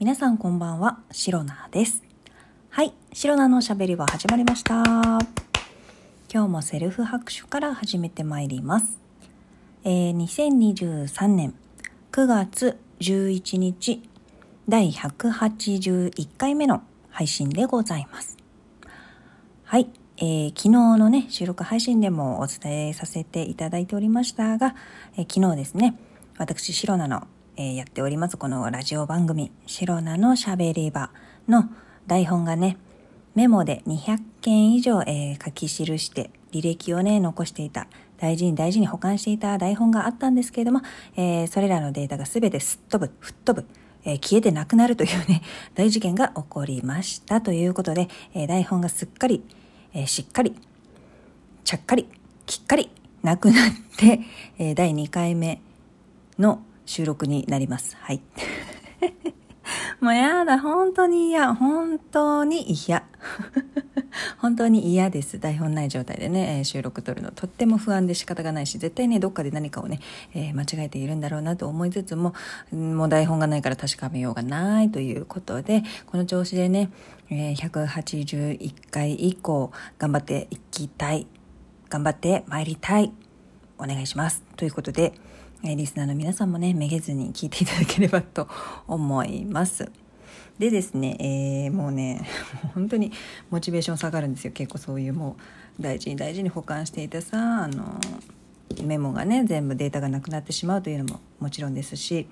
皆さんこんばんは、シロナです。はい、シロナのしゃべりは始まりました。今日もセルフ拍手から始めてまいります。えー、2023年9月11日第181回目の配信でございます。はい、えー昨日のね、収録配信でもお伝えさせていただいておりましたが、えー昨日ですね、私、シロナの、えやっておりますこのラジオ番組、シロナのしゃべり場の台本がね、メモで200件以上、えー書き記して履歴をね、残していた、大事に大事に保管していた台本があったんですけれども、えーそれらのデータが全てすっ飛ぶ、吹っ飛ぶ、えー消えてなくなるというね、大事件が起こりました。ということで、え台本がすっかり、えしっかり、ちゃっかり、きっかり、なくなって、え第2回目の収録になります。はい。もうやだ、本当に嫌、本当に嫌。本当に嫌です。台本ない状態でね、え収録撮るのとっても不安で仕方がないし、絶対ね、どっかで何かをね、えー間違えているんだろうなと思いつつも、もう台本がないから確かめようがないということで、この調子でね、え181回以降、頑張っていきたい。頑張って参りたい。お願いします。ということで、えリスナーの皆さんもね、めげずに聞いていただければと思います。でですね、えーもうね、本当にモチベーション下がるんですよ。結構そういうもう大事に大事に保管していたさ、あの、メモがね、全部データがなくなってしまうというのももちろんですし、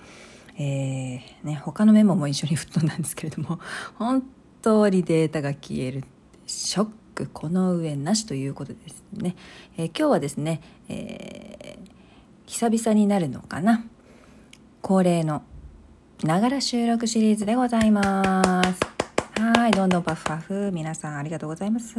えーね、他のメモも一緒に吹っ飛んだんですけれども、本当にデータが消える。ショック、この上なしということですね。えー今日はですね、えー久々になるのかな？恒例のながら収録シリーズでございます。はい、どんどんパフパフ。皆さんありがとうございます。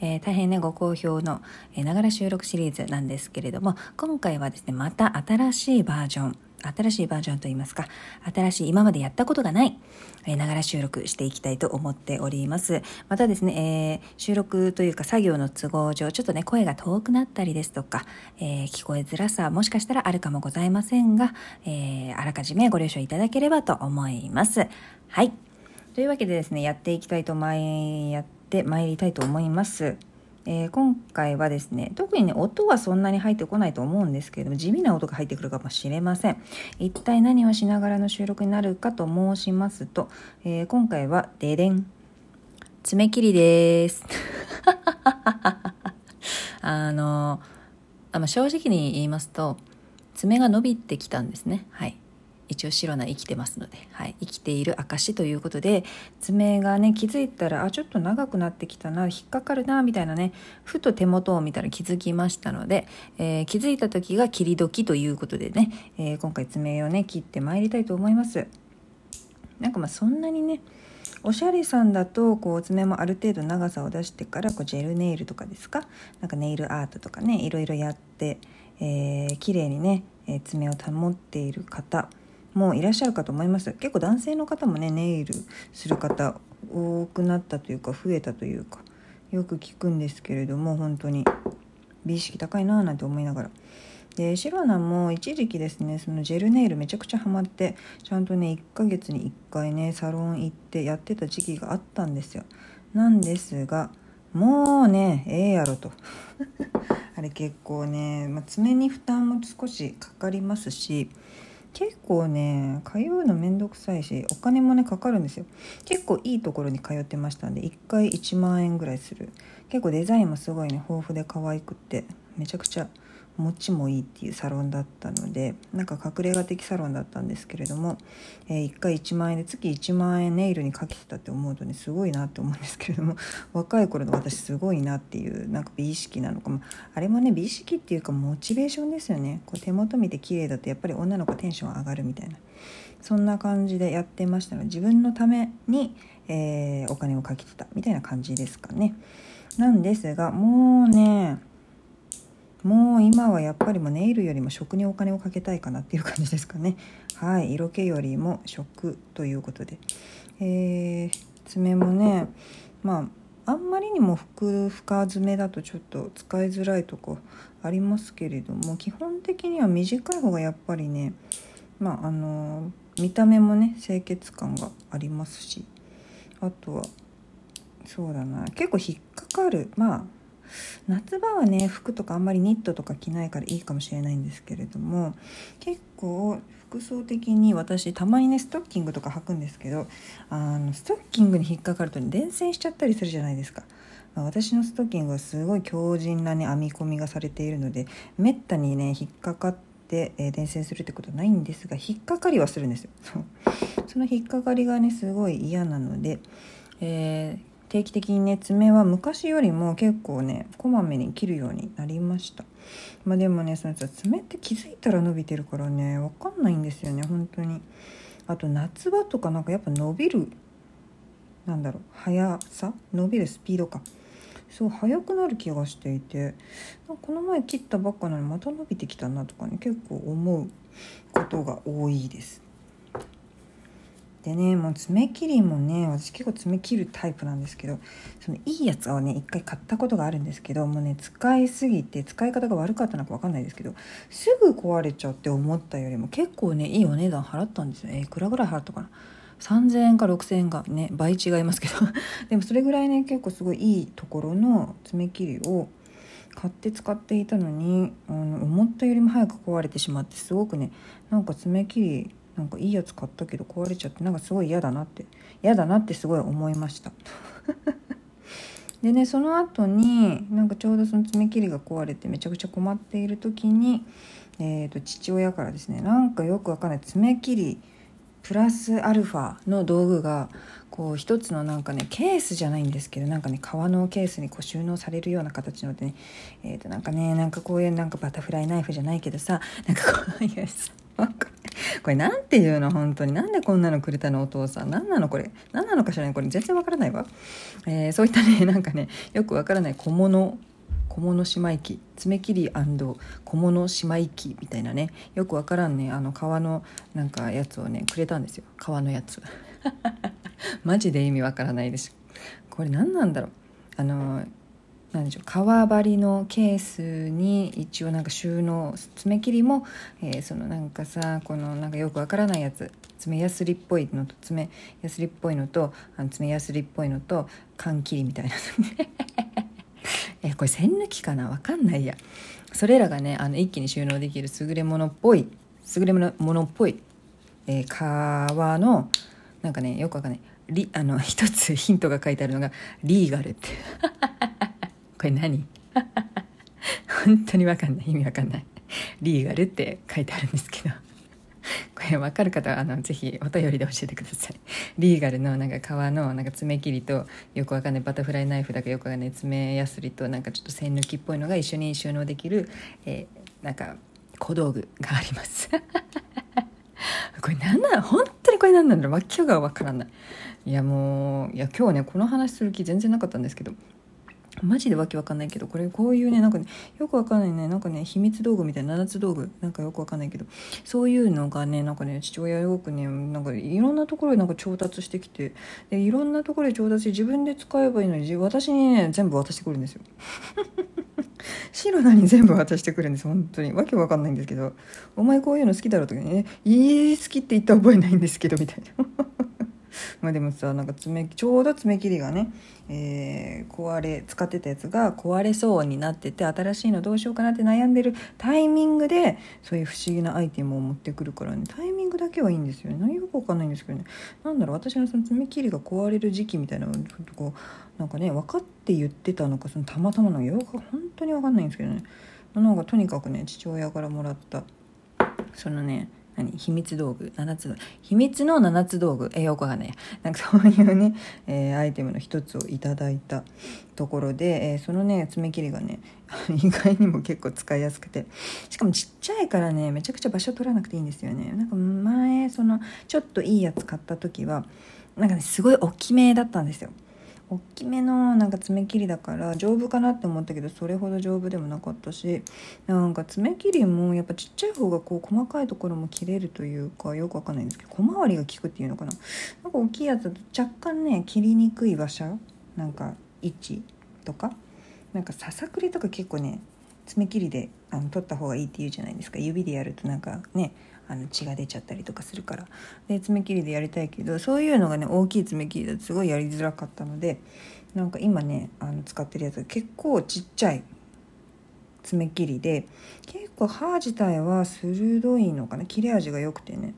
えー大変ね、ご好評のえーながら収録シリーズなんですけれども、今回はですね、また新しいバージョン、新しいバージョンといいますか、新しい今までやったことがない、えーながら収録していきたいと思っております。またですね、えー収録というか作業の都合上、ちょっとね、声が遠くなったりですとか、えー聞こえづらさ、もしかしたらあるかもございませんが、えーあらかじめご了承いただければと思います。はい。というわけでですね、やっていきたいとまい、やってまいりたいと思います。えー今回はですね、特にね、音はそんなに入ってこないと思うんですけれども、地味な音が入ってくるかもしれません。一体何をしながらの収録になるかと申しますと、えー今回は、ででん。爪切りです。あの、あまあ、正直に言いますと、爪が伸びてきたんですね。はい。一応白菜生きてますので、はい、生きている証ということで爪がね気づいたらあちょっと長くなってきたな引っかかるなみたいなねふと手元を見たら気づきましたので、えー気づいた時が切り時ということでね、えー今回爪をね切ってまいりたいと思います。なんかまあそんなにねおしゃれさんだとこう爪もある程度長さを出してからこうジェルネイルとかですか？なんかネイルアートとかねいろいろやって、えー綺麗にね、え爪を保っている方もいらっしゃるかと思います。結構男性の方もねネイルする方多くなったというか増えたというかよく聞くんですけれども本当に。美意識高いなぁなんて思いながら。でシロナも一時期ですねそのジェルネイルめちゃくちゃハマってちゃんとね1ヶ月に1回ねサロン行ってやってた時期があったんですよ。なんですがもうねええやろと。あれ結構ね、まあ、爪に負担も少しかかりますし結構ね通うのめんどくさいしお金もねかかるんですよ。結構いいところに通ってましたんで1回1万円ぐらいする。結構デザインもすごいね豊富で可愛くってめちゃくちゃ持ちもいいっていうサロンだったのでなんか隠れ家的サロンだったんですけれども、えー1回1万円で月1万円ネイルにかけてたって思うとねすごいなって思うんですけれども 若い頃の私すごいなっていうなんか美意識なのかもあれもね美意識っていうかモチベーションですよね。こう手元見て綺麗だとやっぱり女の子テンション上がるみたいな。そんな感じでやってましたので自分のために、えーお金をかけてたみたいな感じですかね。なんですがもうねもう今はやっぱりもネイルよりも食にお金をかけたいかなっていう感じですかね。はい。色気よりも食ということで、えー爪もねまああんまりにも深深爪だとちょっと使いづらいとこありますけれども基本的には短い方がやっぱりねまああの見た目もね清潔感がありますしあとはそうだな結構引っかかる。まあ夏場はね服とかあんまりニットとか着ないからいいかもしれないんですけれども結構服装的に私たまにねストッキングとか履くんですけどあのストッキングに引っかかると、ね、伝染しちゃったりするじゃないですか。ま、私のストッキングはすごい強靭なね編み込みがされているのでめったにね引っかかって、えー、伝染するってことはないんですが引っかかりはするんですよ。その引っかかりがねすごい嫌なので、えー定期的にね爪は昔よりも結構ねこまめに切るようになりました。まあでもねその爪って気づいたら伸びてるからね分かんないんですよね本当に。あと夏場とかなんかやっぱ伸びるなんだろう速さ？伸びるスピードか。そう速くなる気がしていて。この前切ったばっかなのにまた伸びてきたなとかね結構思うことが多いです。でねもう爪切りもね私結構爪切るタイプなんですけどそのいいやつをね一回買ったことがあるんですけどもうね使いすぎて使い方が悪かったのか分かんないですけどすぐ壊れちゃって思ったよりも結構ねいいお値段払ったんですよ。えいくらぐらい払ったかな？3000円か6000円がね倍違いますけど。でもそれぐらいね結構すごいいいところの爪切りを買って使っていたのにあの思ったよりも早く壊れてしまってすごくねなんか爪切りなんかいいやつ買ったけど壊れちゃってなんかすごい嫌だなって嫌だなってすごい思いました。でねその後になんかちょうどその爪切りが壊れてめちゃくちゃ困っている時に、えー、と父親からですねなんかよくわかんない爪切りプラスアルファの道具がこう一つのなんかねケースじゃないんですけどなんかね革のケースにこう収納されるような形のでねえー、となんかねなんかこういうなんかバタフライナイフじゃないけどさなんかこういう これなんていうの本当に。なんでこんなのくれたのお父さん。何なのこれ。何なのかしらね。これ全然わからないわ、えー、そういったね なんかねよくわからない。小物。小物しまい機爪切り小物しまい機みたいなね。よくわからんね。あの革のなんかやつをねくれたんですよ。革のやつ。マジで意味わからないです。これ何なんだろう。あのなんでしょう革張りのケースに一応なんか収納爪切りも、えー、そのなんかさこのなんかよくわからないやつ爪やすりっぽいのと爪やすりっぽいのとあの爪やすりっぽいのと缶切りみたいな。えこれ線抜きかな？わかんないや。それらがねあの一気に収納できる優れものっぽい優れものっぽい、えー、革のなんかねよくわかんない。リあの一つヒントが書いてあるのが「リーガル」って。これ何？本当に分かんない。意味わかんない。リーガルって書いてあるんですけど。これ分かる方はあのぜひお便りで教えてください。リーガルのなんか革のなんか爪切りとよくわかんないバタフライナイフだかよくわかんない爪やすりとなんかちょっと線抜きっぽいのが一緒に収納できる、えー、なんか小道具があります。これ何なの？本当にこれ何なんだろう？わけが分からない。いやもういや今日ねこの話する気全然なかったんですけど。マジでわけわかんないけどこれこういうねなんかねよくわかんないね。なんかね秘密道具みたいな7つ道具なんかよくわかんないけどそういうのがねなんかね父親よくねなんかいろんなところでなんか調達してきてでいろんなところで調達して自分で使えばいいのに私にね全部渡してくるんですよ。白なに全部渡してくるんです本当に。わけわかんないんですけど「お前こういうの好きだろ」とかね「いい好きって言った覚えないんですけど」みたいな まあでもさなんか爪ちょうど爪切りがね、えー、壊れ使ってたやつが壊れそうになってて新しいのどうしようかなって悩んでるタイミングでそういう不思議なアイテムを持ってくるからね。タイミングだけはいいんですよね。何よくわかんないんですけどね。なんだろう私のその爪切りが壊れる時期みたいなのをこうなんかね分かって言ってたのかそのたまたまのよく本当に分かんないんですけどね。なんかとにかくね父親からもらったそのね何？秘密道具？7つ秘密の7つ道具？えよくわかんない。なんかそういうね、えー、アイテムの一つをいただいたところで、えー、そのね爪切りがね 意外にも結構使いやすくて。しかもちっちゃいからねめちゃくちゃ場所取らなくていいんですよね。なんか前そのちょっといいやつ買った時はなんかねすごい大きめだったんですよ。大きめのなんか爪切りだから丈夫かなって思ったけどそれほど丈夫でもなかったしなんか爪切りもやっぱちっちゃい方がこう細かいところも切れるというかよくわかんないんですけど小回りが効くっていうのかな。なんか大きいやつだと若干ね切りにくい場所なんか位置とかなんかささくれとか結構ね爪切りであの取った方がいいって言うじゃないですか。指でやるとなんかねあの血が出ちゃったりとかするから。で爪切りでやりたいけどそういうのがね大きい爪切りだとすごいやりづらかったのでなんか今ねあの使ってるやつが結構ちっちゃい爪切りで結構歯自体は鋭いのかな？切れ味が良くてね。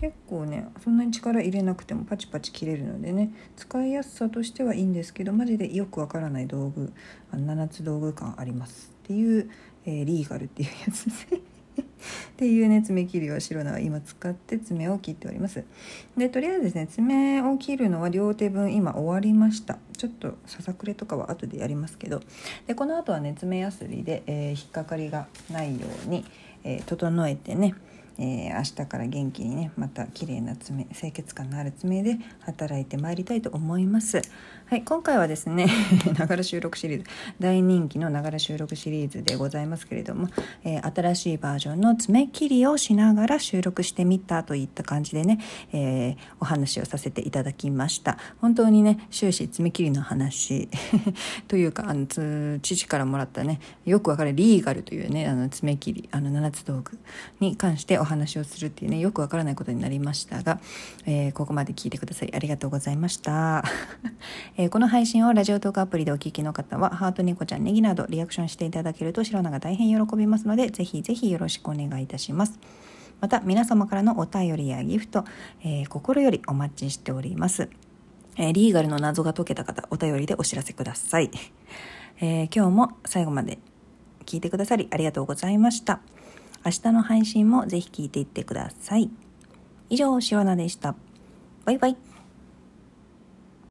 結構ねそんなに力入れなくてもパチパチ切れるのでね使いやすさとしてはいいんですけどマジでよくわからない道具あの7つ道具感ありますっていう、えー、リーガルっていうやつですね。っていうね爪切りを白菜は今使って爪を切っております。でとりあえずですね爪を切るのは両手分今終わりました。ちょっとささくれとかは後でやりますけど。でこの後はね爪やすりで、えー、引っかかりがないように、えー、整えてねえー、明日から元気にねまた綺麗な爪清潔感のある爪で働いてまいりたいと思います。はい今回はですね ながら収録シリーズ大人気のながら収録シリーズでございますけれども、えー、新しいバージョンの爪切りをしながら収録してみたといった感じでね、えー、お話をさせていただきました。本当にね終始爪切りの話 というかあの父からもらったねよくわかるリーガルというねあの爪切りあの7つ道具に関してお話をするっていうねよくわからないことになりましたが、えー、ここまで聞いてくださりありがとうございました、えー、この配信をラジオトークアプリでお聞きの方はハートニコちゃんネギなどリアクションしていただけると白菜が大変喜びますのでぜひぜひよろしくお願いいたします。また皆様からのお便りやギフト、えー、心よりお待ちしております。えリーガルの謎が解けた方お便りでお知らせください、え今日も最後まで聞いてくださりありがとうございました。明日の配信もぜひ聞いていってください。以上、しわなでした。バイバイ。